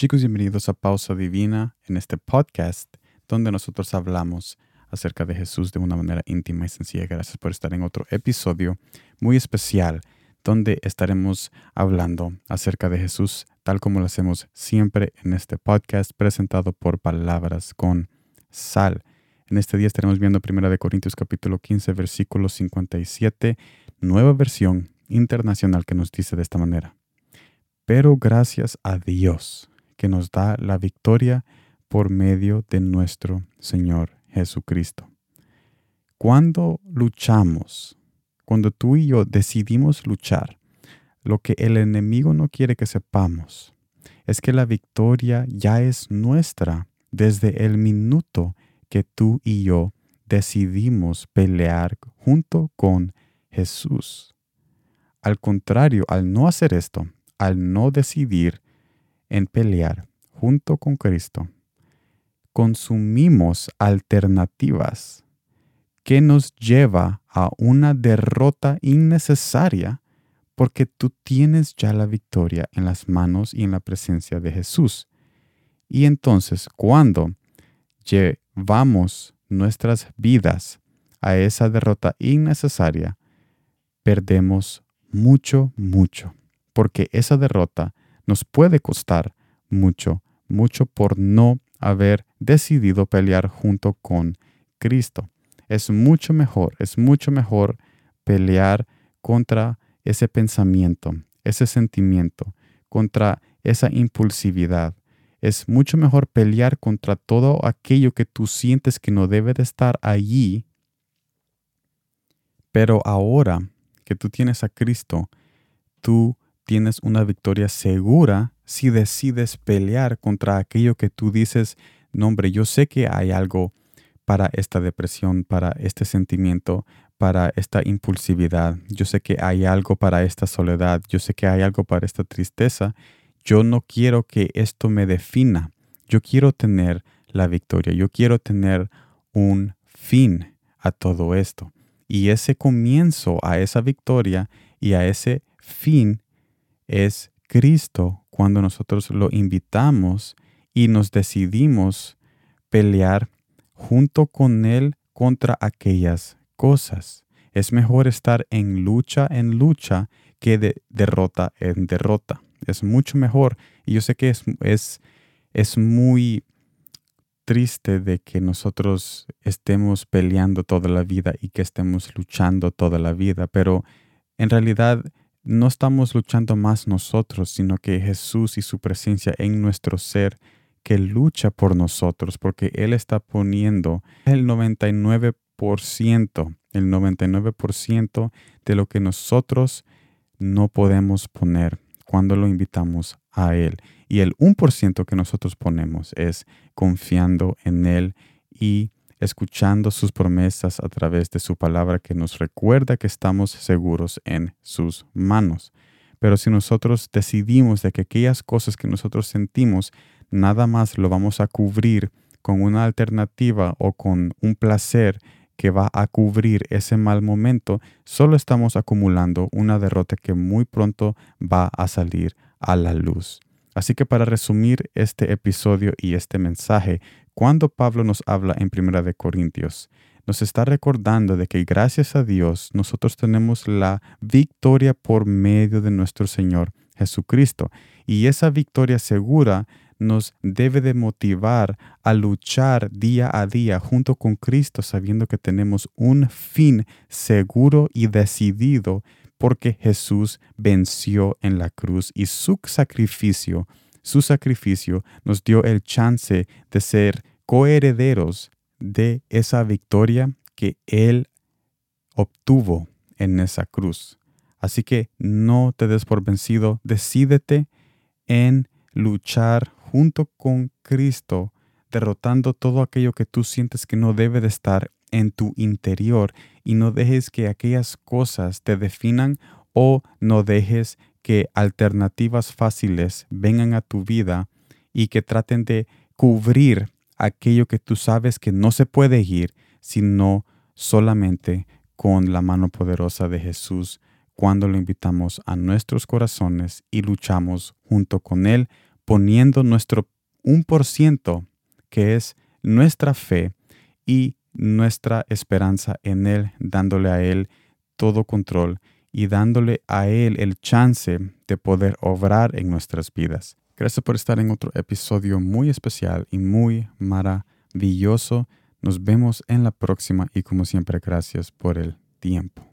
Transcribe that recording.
Chicos, bienvenidos a Pausa Divina en este podcast donde nosotros hablamos acerca de Jesús de una manera íntima y sencilla. Gracias por estar en otro episodio muy especial donde estaremos hablando acerca de Jesús tal como lo hacemos siempre en este podcast presentado por Palabras con Sal. En este día estaremos viendo 1 Corintios capítulo 15 versículo 57, nueva versión internacional que nos dice de esta manera. Pero gracias a Dios que nos da la victoria por medio de nuestro Señor Jesucristo. Cuando luchamos, cuando tú y yo decidimos luchar, lo que el enemigo no quiere que sepamos es que la victoria ya es nuestra desde el minuto que tú y yo decidimos pelear junto con Jesús. Al contrario, al no hacer esto, al no decidir en pelear junto con Cristo, consumimos alternativas que nos lleva a una derrota innecesaria porque tú tienes ya la victoria en las manos y en la presencia de Jesús. Y entonces cuando llevamos nuestras vidas a esa derrota innecesaria, perdemos mucho, mucho, porque esa derrota nos puede costar mucho, mucho por no haber decidido pelear junto con Cristo. Es mucho mejor, es mucho mejor pelear contra ese pensamiento, ese sentimiento, contra esa impulsividad. Es mucho mejor pelear contra todo aquello que tú sientes que no debe de estar allí. Pero ahora que tú tienes a Cristo, tú tienes una victoria segura si decides pelear contra aquello que tú dices, no hombre, yo sé que hay algo para esta depresión, para este sentimiento, para esta impulsividad, yo sé que hay algo para esta soledad, yo sé que hay algo para esta tristeza, yo no quiero que esto me defina, yo quiero tener la victoria, yo quiero tener un fin a todo esto. Y ese comienzo a esa victoria y a ese fin es Cristo cuando nosotros lo invitamos y nos decidimos pelear junto con Él contra aquellas cosas. Es mejor estar en lucha en lucha que de derrota en derrota. Es mucho mejor. Y yo sé que es, es, es muy triste de que nosotros estemos peleando toda la vida y que estemos luchando toda la vida, pero en realidad no estamos luchando más nosotros, sino que Jesús y su presencia en nuestro ser que lucha por nosotros, porque Él está poniendo el 99%, el 99% de lo que nosotros no podemos poner cuando lo invitamos a Él. Y el 1% que nosotros ponemos es confiando en Él y escuchando sus promesas a través de su palabra que nos recuerda que estamos seguros en sus manos. Pero si nosotros decidimos de que aquellas cosas que nosotros sentimos nada más lo vamos a cubrir con una alternativa o con un placer que va a cubrir ese mal momento, solo estamos acumulando una derrota que muy pronto va a salir a la luz. Así que para resumir este episodio y este mensaje, cuando Pablo nos habla en Primera de Corintios, nos está recordando de que gracias a Dios nosotros tenemos la victoria por medio de nuestro Señor Jesucristo. Y esa victoria segura nos debe de motivar a luchar día a día junto con Cristo, sabiendo que tenemos un fin seguro y decidido porque Jesús venció en la cruz y su sacrificio, su sacrificio nos dio el chance de ser coherederos de esa victoria que Él obtuvo en esa cruz. Así que no te des por vencido, decídete en luchar junto con Cristo, derrotando todo aquello que tú sientes que no debe de estar en tu interior y no dejes que aquellas cosas te definan o no dejes que alternativas fáciles vengan a tu vida y que traten de cubrir aquello que tú sabes que no se puede ir, sino solamente con la mano poderosa de Jesús cuando lo invitamos a nuestros corazones y luchamos junto con Él poniendo nuestro un por ciento que es nuestra fe y nuestra esperanza en Él, dándole a Él todo control y dándole a Él el chance de poder obrar en nuestras vidas. Gracias por estar en otro episodio muy especial y muy maravilloso. Nos vemos en la próxima y como siempre gracias por el tiempo.